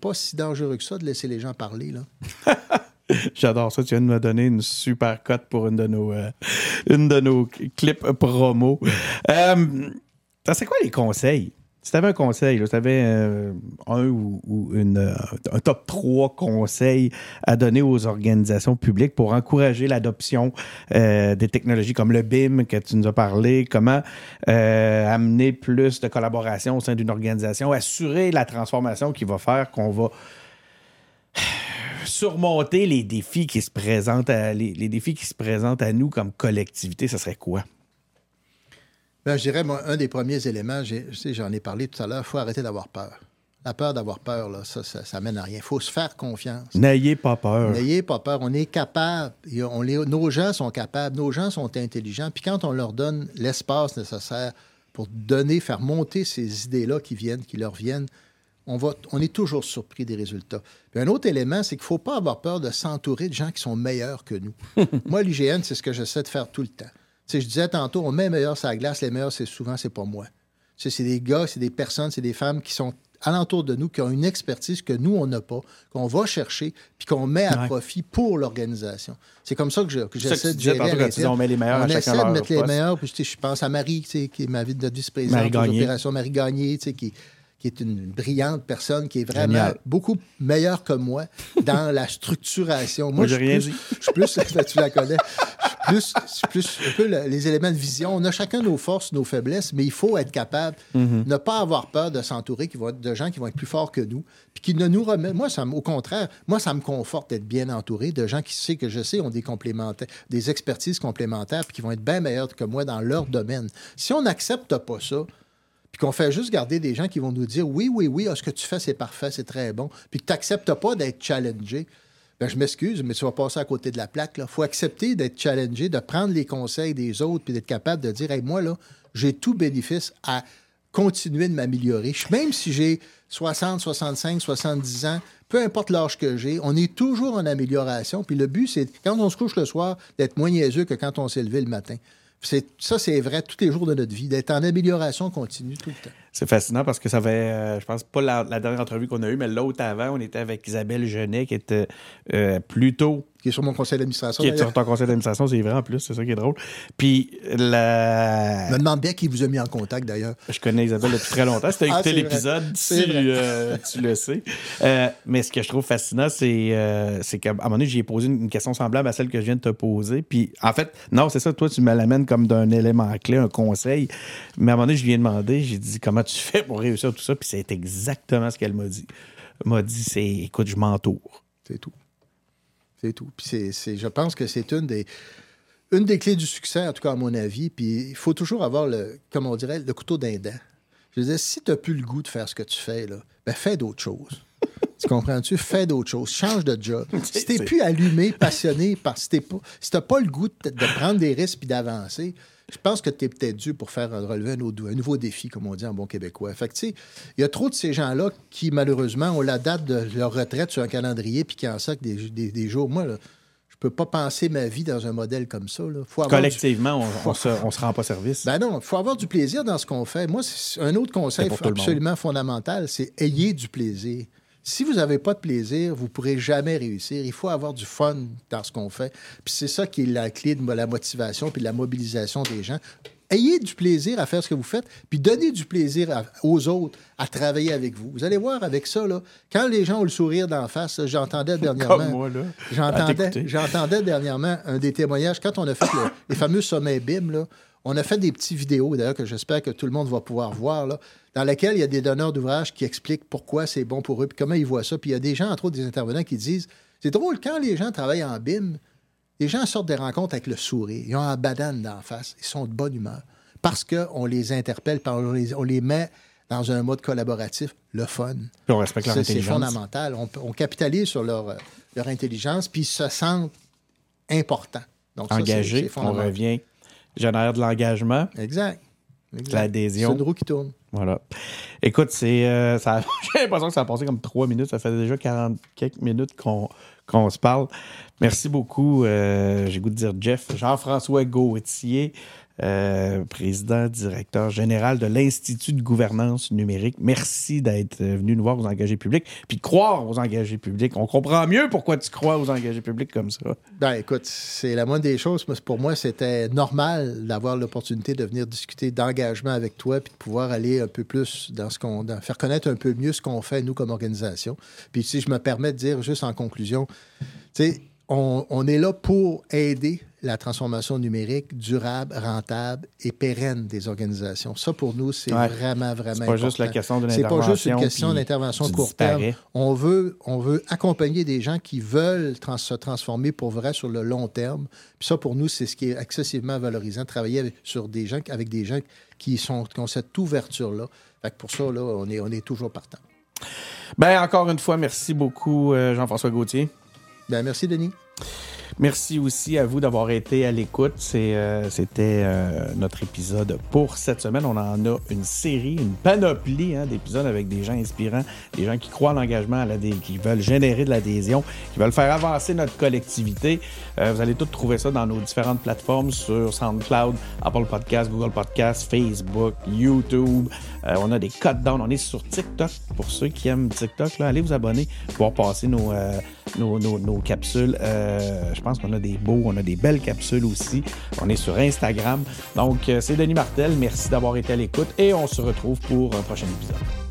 pas si dangereux que ça de laisser les gens parler. là. J'adore ça. Tu viens de me donner une super cote pour une de nos, euh, une de nos clips promo. Euh, c'est quoi les conseils? Si tu avais un conseil, si tu avais euh, un ou, une, euh, un top 3 conseils à donner aux organisations publiques pour encourager l'adoption euh, des technologies comme le BIM que tu nous as parlé, comment amener plus de collaboration au sein d'une organisation, assurer la transformation qui va faire qu'on va surmonter les défis qui se présentent à, les, les défis qui se présentent à nous comme collectivité, ce serait quoi? Ben, je dirais, moi, un des premiers éléments, j'en ai parlé tout à l'heure, il faut arrêter d'avoir peur. La peur d'avoir peur, là, ça, ça, mène à rien. Il faut se faire confiance. N'ayez pas peur. N'ayez pas peur. On est capable. On nos gens sont capables. Nos gens sont intelligents. Puis quand on leur donne l'espace nécessaire pour donner, faire monter ces idées-là qui viennent, qui leur viennent, on, va, on est toujours surpris des résultats. Puis un autre élément, c'est qu'il ne faut pas avoir peur de s'entourer de gens qui sont meilleurs que nous. Moi, l'IGN, c'est ce que j'essaie de faire tout le temps je disais tantôt, on met les meilleurs sur la glace, les meilleurs, c'est souvent, c'est pas moi. C'est des gars, c'est des personnes, c'est des femmes qui sont alentour de nous, qui ont une expertise que nous, on n'a pas, qu'on va chercher, puis qu'on met à profit pour l'organisation. C'est comme ça que j'essaie de gérer on met les meilleurs on essaie de mettre les meilleurs. Puis, je pense à Marie, qui est ma vie de vice-présidente des opérations, Marie Gagné, qui qui est une brillante personne, qui est vraiment beaucoup meilleure que moi dans la structuration. Moi, je suis plus, je suis plus, tu la connais, je plus, plus un peu les éléments de vision. On a chacun nos forces, nos faiblesses, mais il faut être capable de mm-hmm. ne pas avoir peur de s'entourer de gens qui vont être plus forts que nous, puis qui ne nous remettent. Moi, ça, au contraire, moi, ça me conforte d'être bien entouré de gens qui savent que je sais ont des complémentaires, des expertises complémentaires, puis qui vont être bien meilleurs que moi dans leur domaine. Si on n'accepte pas ça, puis qu'on fait juste garder des gens qui vont nous dire oui, oui, oui, ah, ce que tu fais, c'est parfait, c'est très bon, puis que tu n'acceptes pas d'être challengé, ben, je m'excuse, mais tu vas passer à côté de la plaque. Il faut accepter d'être challengé, de prendre les conseils des autres, puis d'être capable de dire hey, moi, là, j'ai tout bénéfice à continuer de m'améliorer. Même si j'ai 60, 65, 70 ans, peu importe l'âge que j'ai, on est toujours en amélioration. Puis le but, c'est, quand on se couche le soir, d'être moins niaiseux que quand on s'est levé le matin. ça, c'est vrai tous les jours de notre vie, d'être en amélioration continue tout le temps. C'est fascinant parce que ça fait, euh, je pense pas la, dernière entrevue qu'on a eue, mais l'autre avant, on était avec Isabelle Genet qui était euh, plutôt qui est sur mon conseil d'administration. Qui est sur ton conseil d'administration, c'est vrai en plus, c'est ça qui est drôle. Puis la. Je me demande bien qui vous a mis en contact d'ailleurs. Je connais Isabelle depuis très longtemps. Si tu as ah, écouté l'épisode, euh, tu, le sais. Euh, mais ce que je trouve fascinant, c'est qu'à un moment donné, j'ai posé une question semblable à celle que je viens de te poser. Puis en fait, non, c'est ça, toi, tu me l'amènes comme d'un élément clé, un conseil. Mais à un moment donné, je viens demander, j'ai dit comment tu fais pour réussir tout ça. Puis c'est exactement ce qu'elle m'a dit. Elle m'a dit, c'est écoute, je m'entoure. C'est tout. C'est tout. Puis c'est, je pense que c'est une des, une des clés du succès, en tout cas à mon avis. Puis il faut toujours avoir, le, comme on dirait, le couteau d'un dent. Je veux dire, si tu n'as plus le goût de faire ce que tu fais, là, ben fais d'autres choses. tu comprends-tu? Fais d'autres choses. Change de job. Si tu n'es plus allumé, passionné, parce que si tu n'as pas le goût de, de prendre des risques et d'avancer, je pense que tu es peut-être dû pour faire relever un, un, nouveau défi, comme on dit en bon québécois. Fait il y a trop de ces gens-là qui, malheureusement, ont la date de leur retraite sur un calendrier puis qui en sortent des, des, jours. Moi, là, je peux pas penser ma vie dans un modèle comme ça. Collectivement, on, ne se, rend pas service. Ben non, il faut avoir du plaisir dans ce qu'on fait. Moi, un autre conseil absolument fondamental, c'est ayez du plaisir. Si vous n'avez pas de plaisir, vous ne pourrez jamais réussir. Il faut avoir du fun dans ce qu'on fait. Puis c'est ça qui est la clé de la motivation puis de la mobilisation des gens. Ayez du plaisir à faire ce que vous faites, puis donnez du plaisir aux autres à travailler avec vous. Vous allez voir avec ça, là, quand les gens ont le sourire d'en face, j'entendais dernièrement. J'entendais, j'entendais dernièrement un des témoignages, quand on a fait les fameux sommets BIM, là, on a fait des petites vidéos, d'ailleurs, que j'espère que tout le monde va pouvoir voir, là, dans lesquelles il y a des donneurs d'ouvrages qui expliquent pourquoi c'est bon pour eux, puis comment ils voient ça. Puis il y a des gens, entre autres des intervenants, qui disent c'est drôle, quand les gens travaillent en BIM, les gens sortent des rencontres avec le sourire. Ils ont un badane d'en face. Ils sont de bonne humeur. Parce qu'on les interpelle, on les, on les met dans un mode collaboratif, le fun. Puis on respecte leur intelligence. C'est fondamental. On, capitalise sur leur, leur intelligence, puis ils se sentent importants. Donc, Engagés, on revient génère de l'engagement. Exact. L'adhésion. C'est une roue qui tourne. Voilà. Écoute, c'est, euh, j'ai l'impression que ça a passé comme trois minutes. Ça fait déjà 40 quelques minutes qu'on, se parle. Merci beaucoup. Euh, j'ai goût de dire Jeff. Jean-François Gauthier. Euh, président, directeur général de l'Institut de gouvernance numérique. Merci d'être venu nous voir aux engagés publics, puis croire aux engagés publics. On comprend mieux pourquoi tu crois aux engagés publics comme ça. Ben écoute, c'est la moindre des choses. Pour moi, c'était normal d'avoir l'opportunité de venir discuter d'engagement avec toi, puis de pouvoir aller un peu plus dans ce qu'on... faire connaître un peu mieux ce qu'on fait, nous, comme organisation. Puis si je me permets de dire, juste en conclusion, tu sais, on, est là pour aider la transformation numérique durable, rentable et pérenne des organisations. Ça, pour nous, c'est vraiment, vraiment C'est pas juste la question de l'intervention. C'est pas juste une question d'intervention court terme. On veut, on veut accompagner des gens qui veulent se transformer pour vrai sur le long terme. Puis ça, pour nous, c'est ce qui est excessivement valorisant, travailler avec, sur des gens, avec des gens qui, sont, ont cette ouverture-là. pour ça, là, on est, on est toujours partant. Ben, encore une fois, merci beaucoup, euh, Jean-François Gauthier. Ben, merci, Denis. Merci aussi à vous d'avoir été à l'écoute. Euh, c'était euh, notre épisode pour cette semaine. On en a une série, une panoplie hein, d'épisodes avec des gens inspirants, des gens qui croient en l'engagement, qui veulent générer de l'adhésion, qui veulent faire avancer notre collectivité. Euh, vous allez tout trouver ça dans nos différentes plateformes sur SoundCloud, Apple Podcasts, Google Podcasts, Facebook, YouTube. on a des cut down. On est sur TikTok. Pour ceux qui aiment TikTok, allez vous abonner pour passer nos, nos, nos, capsules. je pense pense qu'on a des beaux, on a des belles capsules aussi. On est sur Instagram. Donc, euh, c'est Denis Martel. Merci d'avoir été à l'écoute et on se retrouve pour un prochain épisode.